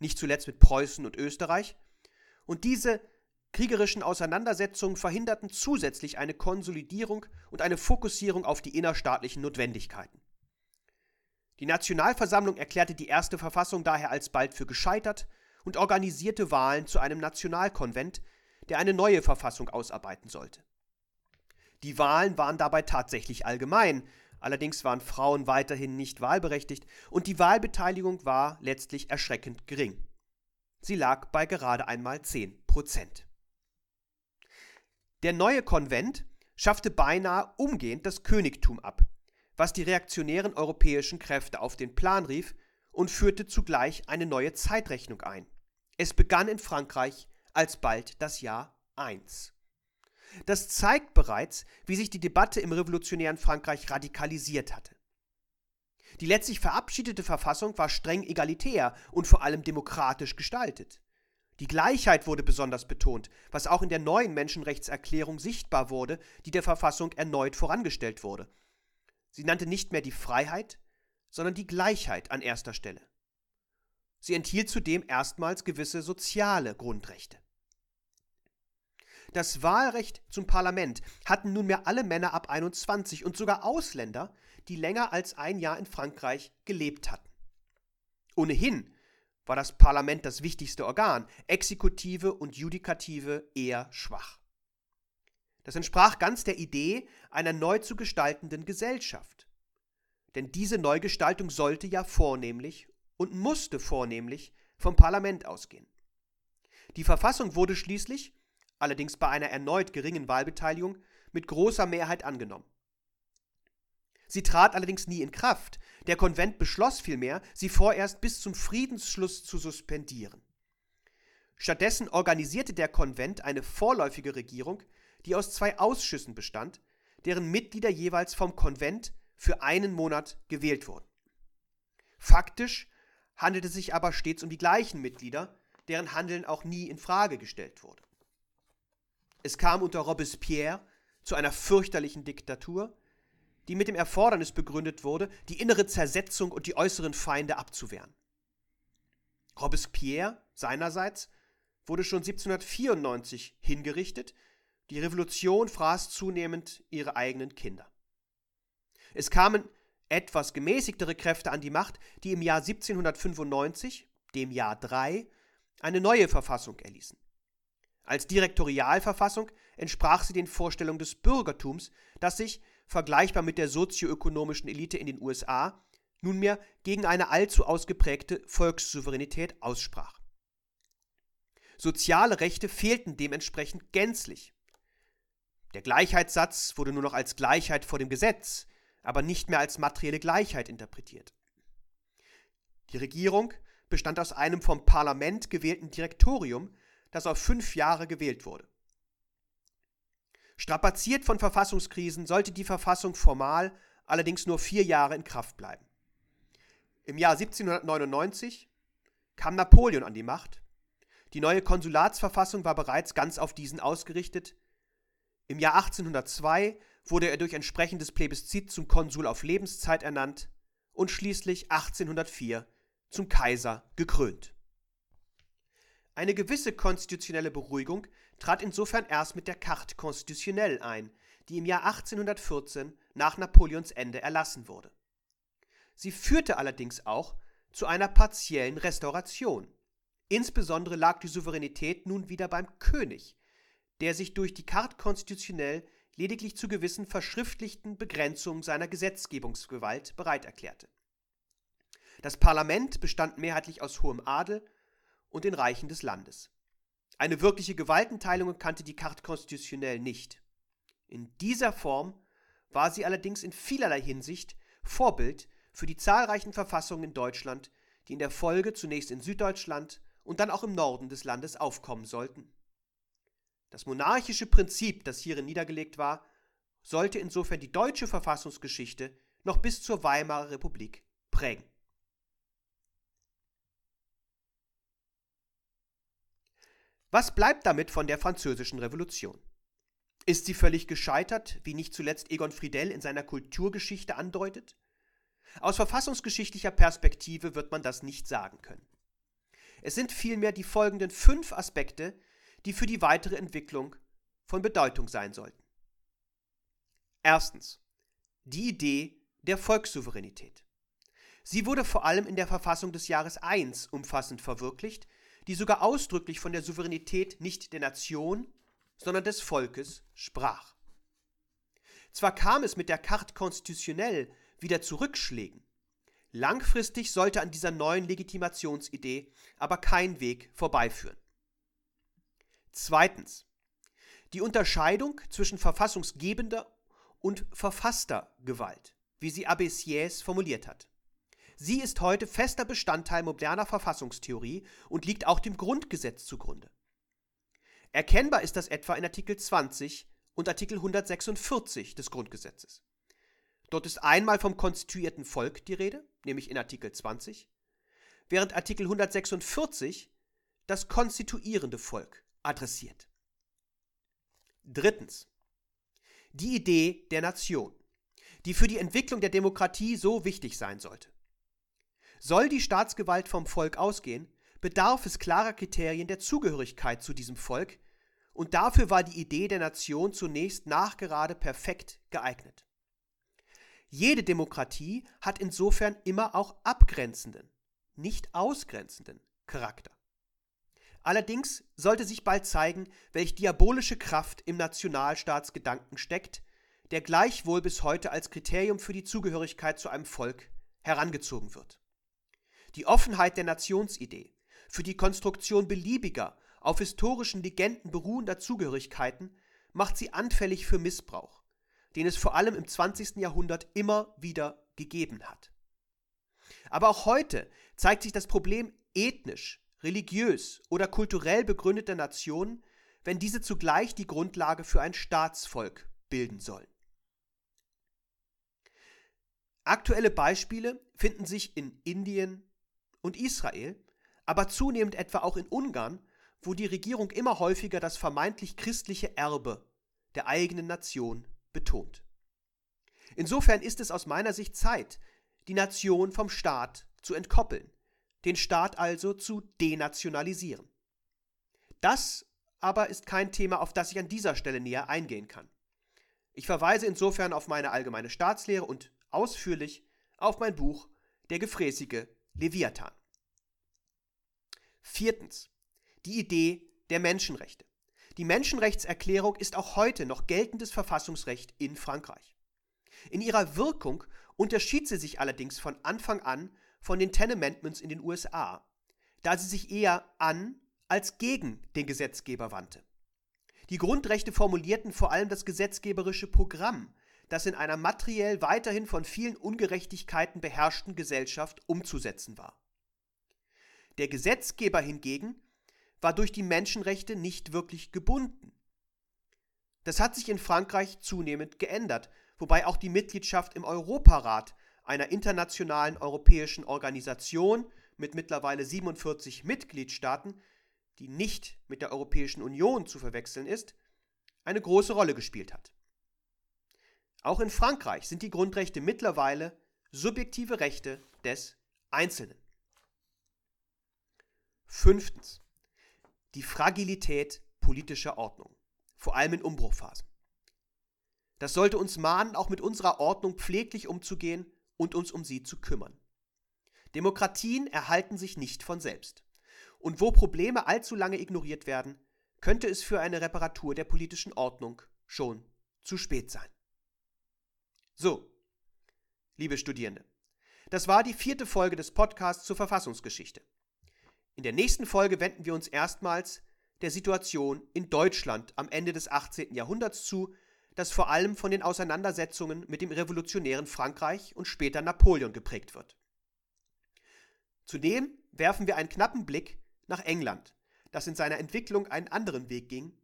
nicht zuletzt mit Preußen und Österreich, und diese kriegerischen Auseinandersetzungen verhinderten zusätzlich eine Konsolidierung und eine Fokussierung auf die innerstaatlichen Notwendigkeiten. Die Nationalversammlung erklärte die erste Verfassung daher alsbald für gescheitert und organisierte Wahlen zu einem Nationalkonvent, der eine neue Verfassung ausarbeiten sollte. Die Wahlen waren dabei tatsächlich allgemein, allerdings waren Frauen weiterhin nicht wahlberechtigt und die Wahlbeteiligung war letztlich erschreckend gering. Sie lag bei gerade einmal 10 Prozent. Der neue Konvent schaffte beinahe umgehend das Königtum ab, was die reaktionären europäischen Kräfte auf den Plan rief und führte zugleich eine neue Zeitrechnung ein. Es begann in Frankreich alsbald das Jahr 1. Das zeigt bereits, wie sich die Debatte im revolutionären Frankreich radikalisiert hatte. Die letztlich verabschiedete Verfassung war streng egalitär und vor allem demokratisch gestaltet. Die Gleichheit wurde besonders betont, was auch in der neuen Menschenrechtserklärung sichtbar wurde, die der Verfassung erneut vorangestellt wurde. Sie nannte nicht mehr die Freiheit, sondern die Gleichheit an erster Stelle. Sie enthielt zudem erstmals gewisse soziale Grundrechte. Das Wahlrecht zum Parlament hatten nunmehr alle Männer ab 21 und sogar Ausländer, die länger als ein Jahr in Frankreich gelebt hatten. Ohnehin war das Parlament das wichtigste Organ, Exekutive und Judikative eher schwach. Das entsprach ganz der Idee einer neu zu gestaltenden Gesellschaft. Denn diese Neugestaltung sollte ja vornehmlich und musste vornehmlich vom Parlament ausgehen. Die Verfassung wurde schließlich, allerdings bei einer erneut geringen Wahlbeteiligung, mit großer Mehrheit angenommen. Sie trat allerdings nie in Kraft. Der Konvent beschloss vielmehr, sie vorerst bis zum Friedensschluss zu suspendieren. Stattdessen organisierte der Konvent eine vorläufige Regierung, die aus zwei Ausschüssen bestand, deren Mitglieder jeweils vom Konvent für einen Monat gewählt wurden. Faktisch handelte es sich aber stets um die gleichen Mitglieder, deren Handeln auch nie in Frage gestellt wurde. Es kam unter Robespierre zu einer fürchterlichen Diktatur, die mit dem Erfordernis begründet wurde, die innere Zersetzung und die äußeren Feinde abzuwehren. Robespierre seinerseits wurde schon 1794 hingerichtet, die Revolution fraß zunehmend ihre eigenen Kinder. Es kamen etwas gemäßigtere Kräfte an die Macht, die im Jahr 1795, dem Jahr 3, eine neue Verfassung erließen. Als Direktorialverfassung entsprach sie den Vorstellungen des Bürgertums, das sich, vergleichbar mit der sozioökonomischen Elite in den USA, nunmehr gegen eine allzu ausgeprägte Volkssouveränität aussprach. Soziale Rechte fehlten dementsprechend gänzlich. Der Gleichheitssatz wurde nur noch als Gleichheit vor dem Gesetz, aber nicht mehr als materielle Gleichheit interpretiert. Die Regierung bestand aus einem vom Parlament gewählten Direktorium, das auf fünf Jahre gewählt wurde. Strapaziert von Verfassungskrisen sollte die Verfassung formal allerdings nur vier Jahre in Kraft bleiben. Im Jahr 1799 kam Napoleon an die Macht. Die neue Konsulatsverfassung war bereits ganz auf diesen ausgerichtet. Im Jahr 1802 wurde er durch entsprechendes Plebiszit zum Konsul auf Lebenszeit ernannt und schließlich 1804 zum Kaiser gekrönt. Eine gewisse konstitutionelle Beruhigung trat insofern erst mit der Carte constitutionnelle ein, die im Jahr 1814 nach Napoleons Ende erlassen wurde. Sie führte allerdings auch zu einer partiellen Restauration. Insbesondere lag die Souveränität nun wieder beim König, der sich durch die Carte constitutionnelle lediglich zu gewissen verschriftlichten Begrenzungen seiner Gesetzgebungsgewalt bereit erklärte. Das Parlament bestand mehrheitlich aus hohem Adel und den Reichen des Landes. Eine wirkliche Gewaltenteilung kannte die Carte constitutionnelle nicht. In dieser Form war sie allerdings in vielerlei Hinsicht Vorbild für die zahlreichen Verfassungen in Deutschland, die in der Folge zunächst in Süddeutschland und dann auch im Norden des Landes aufkommen sollten. Das monarchische Prinzip, das hierin niedergelegt war, sollte insofern die deutsche Verfassungsgeschichte noch bis zur Weimarer Republik prägen. Was bleibt damit von der Französischen Revolution? Ist sie völlig gescheitert, wie nicht zuletzt Egon Friedel in seiner Kulturgeschichte andeutet? Aus verfassungsgeschichtlicher Perspektive wird man das nicht sagen können. Es sind vielmehr die folgenden fünf Aspekte, die für die weitere Entwicklung von Bedeutung sein sollten. Erstens. Die Idee der Volkssouveränität. Sie wurde vor allem in der Verfassung des Jahres I umfassend verwirklicht, die sogar ausdrücklich von der Souveränität nicht der Nation, sondern des Volkes sprach. Zwar kam es mit der Carte constitutionnelle wieder zu Rückschlägen, langfristig sollte an dieser neuen Legitimationsidee aber kein Weg vorbeiführen. Zweitens. Die Unterscheidung zwischen verfassungsgebender und verfasster Gewalt, wie sie Abbé formuliert hat. Sie ist heute fester Bestandteil moderner Verfassungstheorie und liegt auch dem Grundgesetz zugrunde. Erkennbar ist das etwa in Artikel 20 und Artikel 146 des Grundgesetzes. Dort ist einmal vom konstituierten Volk die Rede, nämlich in Artikel 20, während Artikel 146 das konstituierende Volk adressiert. Drittens. Die Idee der Nation, die für die Entwicklung der Demokratie so wichtig sein sollte. Soll die Staatsgewalt vom Volk ausgehen, bedarf es klarer Kriterien der Zugehörigkeit zu diesem Volk, und dafür war die Idee der Nation zunächst nachgerade perfekt geeignet. Jede Demokratie hat insofern immer auch abgrenzenden, nicht ausgrenzenden Charakter. Allerdings sollte sich bald zeigen, welch diabolische Kraft im Nationalstaatsgedanken steckt, der gleichwohl bis heute als Kriterium für die Zugehörigkeit zu einem Volk herangezogen wird. Die Offenheit der Nationsidee für die Konstruktion beliebiger, auf historischen Legenden beruhender Zugehörigkeiten macht sie anfällig für Missbrauch, den es vor allem im 20. Jahrhundert immer wieder gegeben hat. Aber auch heute zeigt sich das Problem ethnisch, religiös oder kulturell begründeter Nationen, wenn diese zugleich die Grundlage für ein Staatsvolk bilden sollen. Aktuelle Beispiele finden sich in Indien, und Israel, aber zunehmend etwa auch in Ungarn, wo die Regierung immer häufiger das vermeintlich christliche Erbe der eigenen Nation betont. Insofern ist es aus meiner Sicht Zeit, die Nation vom Staat zu entkoppeln, den Staat also zu denationalisieren. Das aber ist kein Thema, auf das ich an dieser Stelle näher eingehen kann. Ich verweise insofern auf meine allgemeine Staatslehre und ausführlich auf mein Buch Der gefräßige Leviathan. Viertens. Die Idee der Menschenrechte. Die Menschenrechtserklärung ist auch heute noch geltendes Verfassungsrecht in Frankreich. In ihrer Wirkung unterschied sie sich allerdings von Anfang an von den Ten Amendments in den USA, da sie sich eher an als gegen den Gesetzgeber wandte. Die Grundrechte formulierten vor allem das gesetzgeberische Programm, das in einer materiell weiterhin von vielen Ungerechtigkeiten beherrschten Gesellschaft umzusetzen war. Der Gesetzgeber hingegen war durch die Menschenrechte nicht wirklich gebunden. Das hat sich in Frankreich zunehmend geändert, wobei auch die Mitgliedschaft im Europarat, einer internationalen europäischen Organisation mit mittlerweile 47 Mitgliedstaaten, die nicht mit der Europäischen Union zu verwechseln ist, eine große Rolle gespielt hat. Auch in Frankreich sind die Grundrechte mittlerweile subjektive Rechte des Einzelnen. Fünftens. Die Fragilität politischer Ordnung, vor allem in Umbruchphasen. Das sollte uns mahnen, auch mit unserer Ordnung pfleglich umzugehen und uns um sie zu kümmern. Demokratien erhalten sich nicht von selbst. Und wo Probleme allzu lange ignoriert werden, könnte es für eine Reparatur der politischen Ordnung schon zu spät sein. So, liebe Studierende, das war die vierte Folge des Podcasts zur Verfassungsgeschichte. In der nächsten Folge wenden wir uns erstmals der Situation in Deutschland am Ende des 18. Jahrhunderts zu, das vor allem von den Auseinandersetzungen mit dem revolutionären Frankreich und später Napoleon geprägt wird. Zudem werfen wir einen knappen Blick nach England, das in seiner Entwicklung einen anderen Weg ging,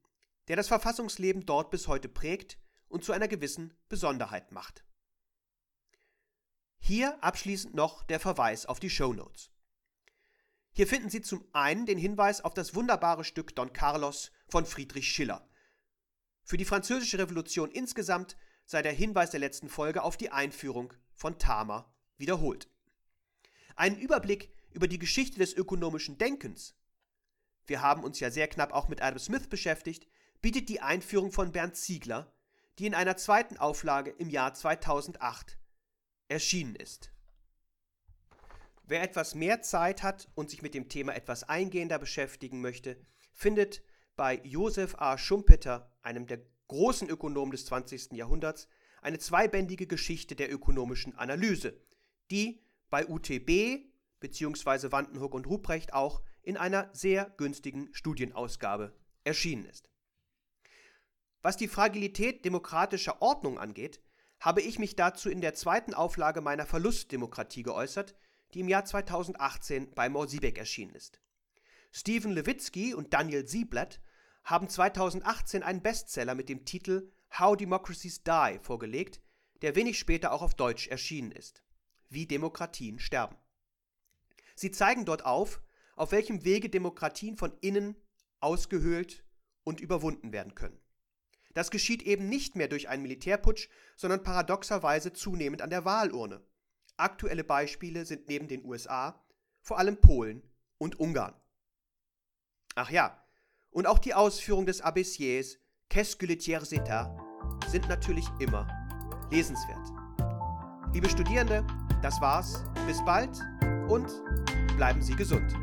der das Verfassungsleben dort bis heute prägt und zu einer gewissen Besonderheit macht. Hier abschließend noch der Verweis auf die Show Notes. Hier finden Sie zum einen den Hinweis auf das wunderbare Stück Don Carlos von Friedrich Schiller. Für die französische Revolution insgesamt sei der Hinweis der letzten Folge auf die Einführung von Tama wiederholt. Einen Überblick über die Geschichte des ökonomischen Denkens, wir haben uns ja sehr knapp auch mit Adam Smith beschäftigt, bietet die Einführung von Bernd Ziegler, die in einer zweiten Auflage im Jahr 2008 erschienen ist. Wer etwas mehr Zeit hat und sich mit dem Thema etwas eingehender beschäftigen möchte, findet bei Josef A. Schumpeter, einem der großen Ökonomen des 20. Jahrhunderts, eine zweibändige Geschichte der ökonomischen Analyse, die bei UTB bzw. Wandenhoek und Ruprecht auch in einer sehr günstigen Studienausgabe erschienen ist. Was die Fragilität demokratischer Ordnung angeht, habe ich mich dazu in der zweiten Auflage meiner Verlustdemokratie geäußert, die im Jahr 2018 bei Morsiebeck erschienen ist. Stephen Levitsky und Daniel Sieblatt haben 2018 einen Bestseller mit dem Titel How Democracies Die vorgelegt, der wenig später auch auf Deutsch erschienen ist. Wie Demokratien sterben. Sie zeigen dort auf, auf welchem Wege Demokratien von innen ausgehöhlt und überwunden werden können. Das geschieht eben nicht mehr durch einen Militärputsch, sondern paradoxerweise zunehmend an der Wahlurne. Aktuelle Beispiele sind neben den USA vor allem Polen und Ungarn. Ach ja, und auch die Ausführung des Abbessiers Qu'est-ce que le tiers état sind natürlich immer lesenswert. Liebe Studierende, das war's. Bis bald und bleiben Sie gesund.